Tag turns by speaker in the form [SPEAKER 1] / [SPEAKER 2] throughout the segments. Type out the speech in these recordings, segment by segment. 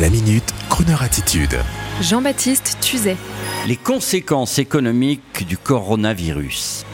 [SPEAKER 1] La minute, Kroneur attitude.
[SPEAKER 2] Jean-Baptiste Tuzet.
[SPEAKER 3] Les conséquences économiques du coronavirus.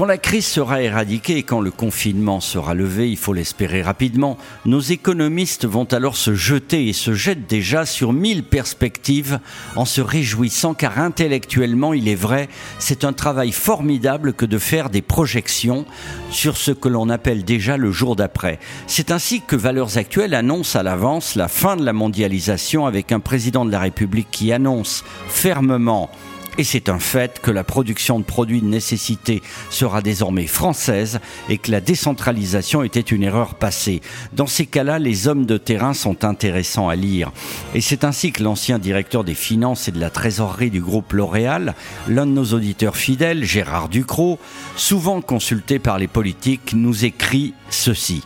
[SPEAKER 3] Quand la crise sera éradiquée et quand le confinement sera levé, il faut l'espérer rapidement, nos économistes vont alors se jeter et se jettent déjà sur mille perspectives en se réjouissant car intellectuellement, il est vrai, c'est un travail formidable que de faire des projections sur ce que l'on appelle déjà le jour d'après. C'est ainsi que Valeurs Actuelles annonce à l'avance la fin de la mondialisation avec un président de la République qui annonce fermement et c'est un fait que la production de produits de nécessité sera désormais française et que la décentralisation était une erreur passée. Dans ces cas-là, les hommes de terrain sont intéressants à lire. Et c'est ainsi que l'ancien directeur des finances et de la trésorerie du groupe L'Oréal, l'un de nos auditeurs fidèles, Gérard Ducrot, souvent consulté par les politiques, nous écrit ceci.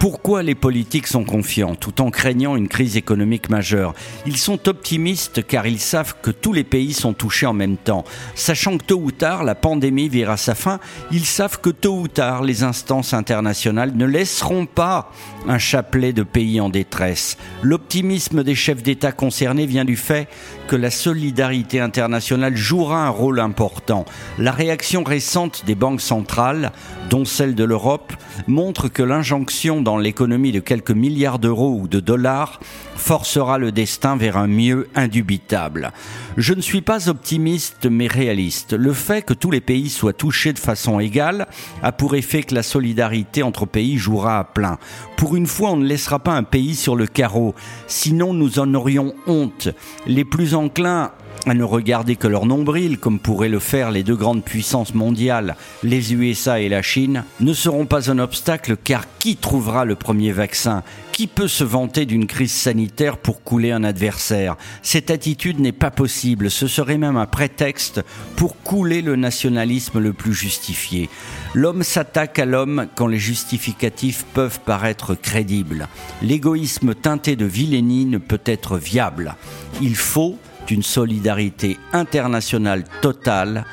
[SPEAKER 3] Pourquoi les politiques sont confiants tout en craignant une crise économique majeure? Ils sont optimistes car ils savent que tous les pays sont touchés en même temps. Sachant que tôt ou tard la pandémie verra sa fin, ils savent que tôt ou tard les instances internationales ne laisseront pas un chapelet de pays en détresse. L'optimisme des chefs d'État concernés vient du fait que la solidarité internationale jouera un rôle important. La réaction récente des banques centrales, dont celle de l'Europe, montre que l'injonction dans l'économie de quelques milliards d'euros ou de dollars forcera le destin vers un mieux indubitable. Je ne suis pas optimiste mais réaliste. Le fait que tous les pays soient touchés de façon égale a pour effet que la solidarité entre pays jouera à plein. Pour une fois, on ne laissera pas un pays sur le carreau, sinon nous en aurions honte. Les plus enclins à ne regarder que leur nombril, comme pourraient le faire les deux grandes puissances mondiales, les USA et la Chine, ne seront pas un obstacle car qui trouvera le premier vaccin? Qui peut se vanter d'une crise sanitaire pour couler un adversaire? Cette attitude n'est pas possible, ce serait même un prétexte pour couler le nationalisme le plus justifié. L'homme s'attaque à l'homme quand les justificatifs peuvent paraître crédibles. L'égoïsme teinté de vilainie ne peut être viable. Il faut une solidarité internationale totale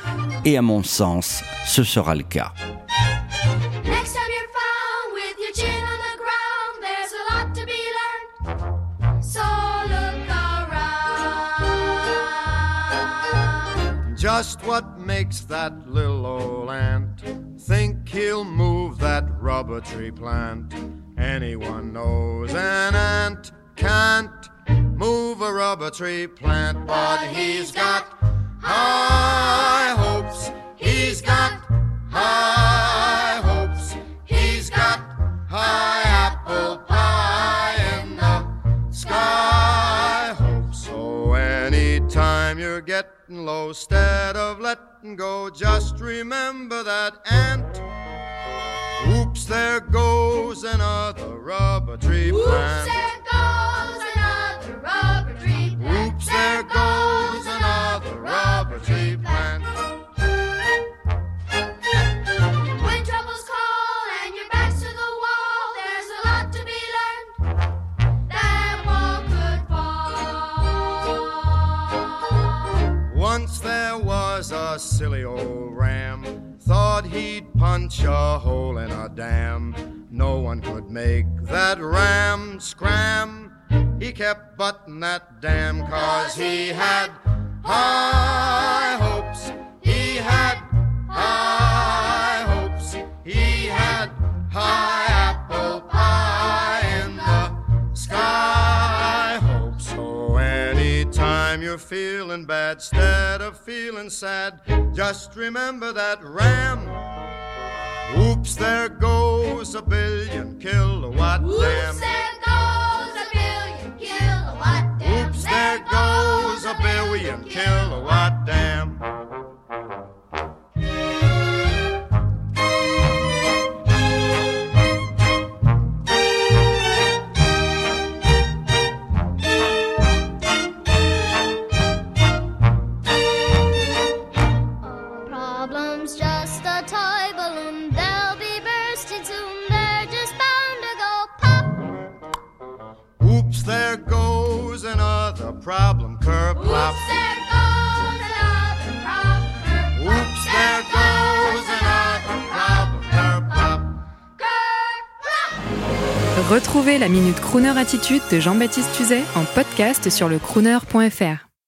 [SPEAKER 3] et à mon sens, ce sera le cas.
[SPEAKER 4] Just what makes that little old ant think he'll move that rubber tree plant? Anyone knows an ant can't move a rubber tree plant, but he's got high hopes. He's got high hopes. He's got high apple pie in the sky hopes. So anytime you're getting low, instead of letting go, just remember that ant. Oops, there goes another rubber tree plant.
[SPEAKER 5] Oops,
[SPEAKER 4] silly old ram, thought he'd punch a hole in a dam. No one could make that ram scram. He kept butting that dam cause he had high you're feeling bad, instead of feeling sad, just remember that ram. Oops, there goes a billion kilowatt
[SPEAKER 5] Oops,
[SPEAKER 4] dam.
[SPEAKER 5] there goes a billion kilowatt dam.
[SPEAKER 4] Oops, there goes a billion kilowatt dam.
[SPEAKER 6] Oops, there goes another problem curb. Oops, there goes another problem curb plop. Oops, there goes another problem curb plop.
[SPEAKER 2] Retrouvez la Minute Crooner Attitude de Jean-Baptiste Tuzet en podcast sur le crooner.fr.